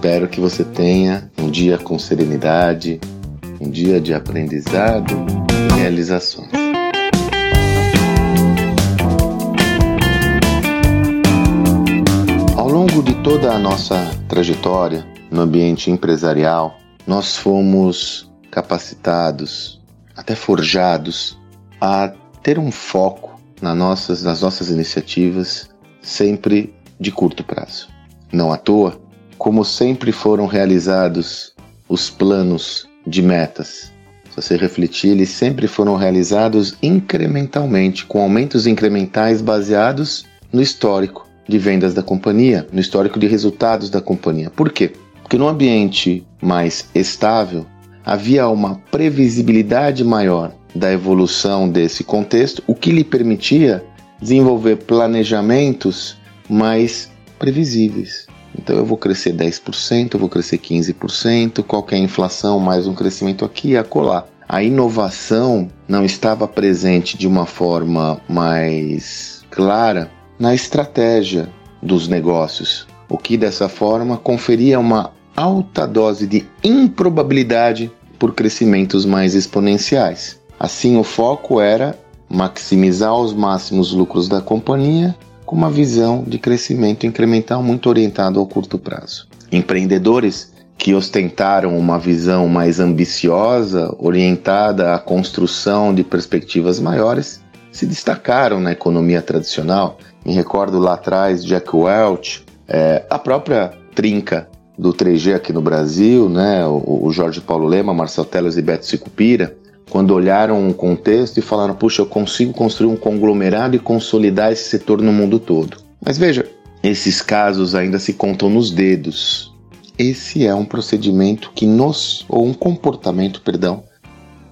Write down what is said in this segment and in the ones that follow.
Espero que você tenha um dia com serenidade, um dia de aprendizado e realizações. Ao longo de toda a nossa trajetória no ambiente empresarial, nós fomos capacitados, até forjados, a ter um foco nas nossas, nas nossas iniciativas sempre de curto prazo. Não à toa, como sempre foram realizados os planos de metas. Se você refletir, eles sempre foram realizados incrementalmente, com aumentos incrementais baseados no histórico de vendas da companhia, no histórico de resultados da companhia. Por quê? Porque no ambiente mais estável havia uma previsibilidade maior da evolução desse contexto, o que lhe permitia desenvolver planejamentos mais previsíveis. Então eu vou crescer 10%, eu vou crescer 15%, qualquer inflação, mais um crescimento aqui e acolá. A inovação não estava presente de uma forma mais clara na estratégia dos negócios, o que dessa forma conferia uma alta dose de improbabilidade por crescimentos mais exponenciais. Assim, o foco era maximizar aos máximos os lucros da companhia com uma visão de crescimento incremental muito orientado ao curto prazo. Empreendedores que ostentaram uma visão mais ambiciosa, orientada à construção de perspectivas maiores, se destacaram na economia tradicional. Me recordo lá atrás Jack Welch, é, a própria trinca do 3G aqui no Brasil, né, o, o Jorge Paulo Lema, Marcel Teles e Beto Sicupira, quando olharam um contexto e falaram: puxa, eu consigo construir um conglomerado e consolidar esse setor no mundo todo. Mas veja, esses casos ainda se contam nos dedos. Esse é um procedimento que nos, ou um comportamento, perdão,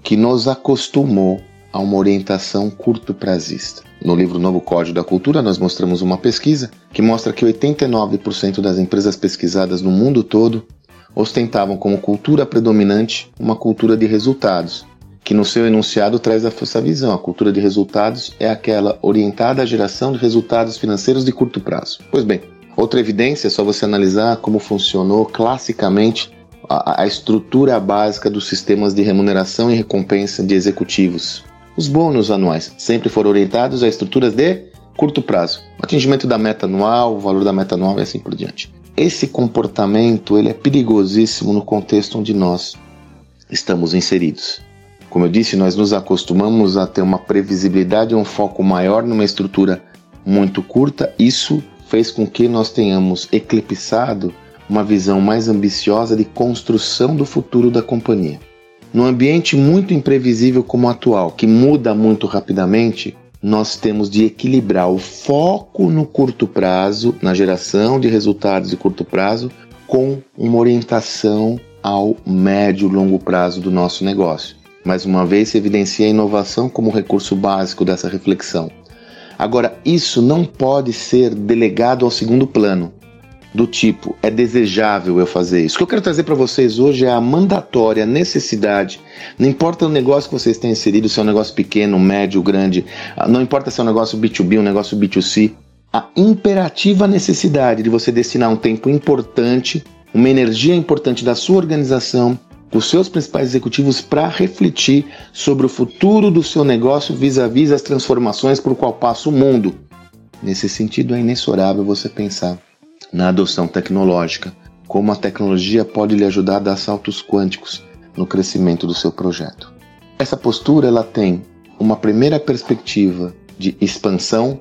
que nos acostumou a uma orientação curto prazista. No livro Novo Código da Cultura, nós mostramos uma pesquisa que mostra que 89% das empresas pesquisadas no mundo todo ostentavam como cultura predominante uma cultura de resultados, que no seu enunciado traz essa visão. A cultura de resultados é aquela orientada à geração de resultados financeiros de curto prazo. Pois bem, outra evidência é só você analisar como funcionou classicamente a, a estrutura básica dos sistemas de remuneração e recompensa de executivos. Os bônus anuais sempre foram orientados a estruturas de curto prazo, atingimento da meta anual, o valor da meta anual e assim por diante. Esse comportamento ele é perigosíssimo no contexto onde nós estamos inseridos. Como eu disse, nós nos acostumamos a ter uma previsibilidade e um foco maior numa estrutura muito curta. Isso fez com que nós tenhamos eclipsado uma visão mais ambiciosa de construção do futuro da companhia. Num ambiente muito imprevisível como o atual, que muda muito rapidamente, nós temos de equilibrar o foco no curto prazo, na geração de resultados de curto prazo, com uma orientação ao médio e longo prazo do nosso negócio. Mais uma vez, se evidencia a inovação como recurso básico dessa reflexão. Agora, isso não pode ser delegado ao segundo plano, do tipo, é desejável eu fazer isso. O que eu quero trazer para vocês hoje é a mandatória necessidade. Não importa o negócio que vocês têm inserido, se é um negócio pequeno, médio, grande, não importa se é um negócio B2B, um negócio B2C, a imperativa necessidade de você destinar um tempo importante, uma energia importante da sua organização os seus principais executivos para refletir sobre o futuro do seu negócio vis-à-vis as transformações por qual passa o mundo. Nesse sentido, é inexorável você pensar na adoção tecnológica, como a tecnologia pode lhe ajudar a dar saltos quânticos no crescimento do seu projeto. Essa postura ela tem uma primeira perspectiva de expansão,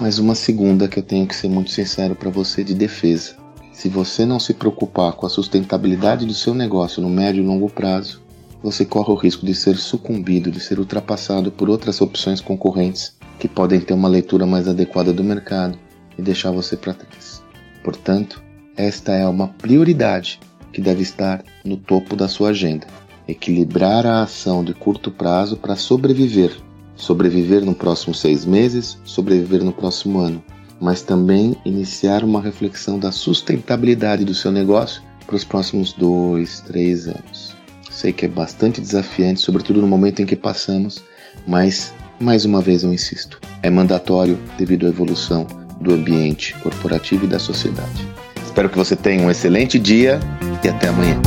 mas uma segunda que eu tenho que ser muito sincero para você de defesa. Se você não se preocupar com a sustentabilidade do seu negócio no médio e longo prazo, você corre o risco de ser sucumbido, de ser ultrapassado por outras opções concorrentes que podem ter uma leitura mais adequada do mercado e deixar você para trás. Portanto, esta é uma prioridade que deve estar no topo da sua agenda. Equilibrar a ação de curto prazo para sobreviver. Sobreviver no próximo seis meses, sobreviver no próximo ano mas também iniciar uma reflexão da sustentabilidade do seu negócio para os próximos dois, três anos. Sei que é bastante desafiante, sobretudo no momento em que passamos, mas mais uma vez eu insisto, é mandatório devido à evolução do ambiente corporativo e da sociedade. Espero que você tenha um excelente dia e até amanhã.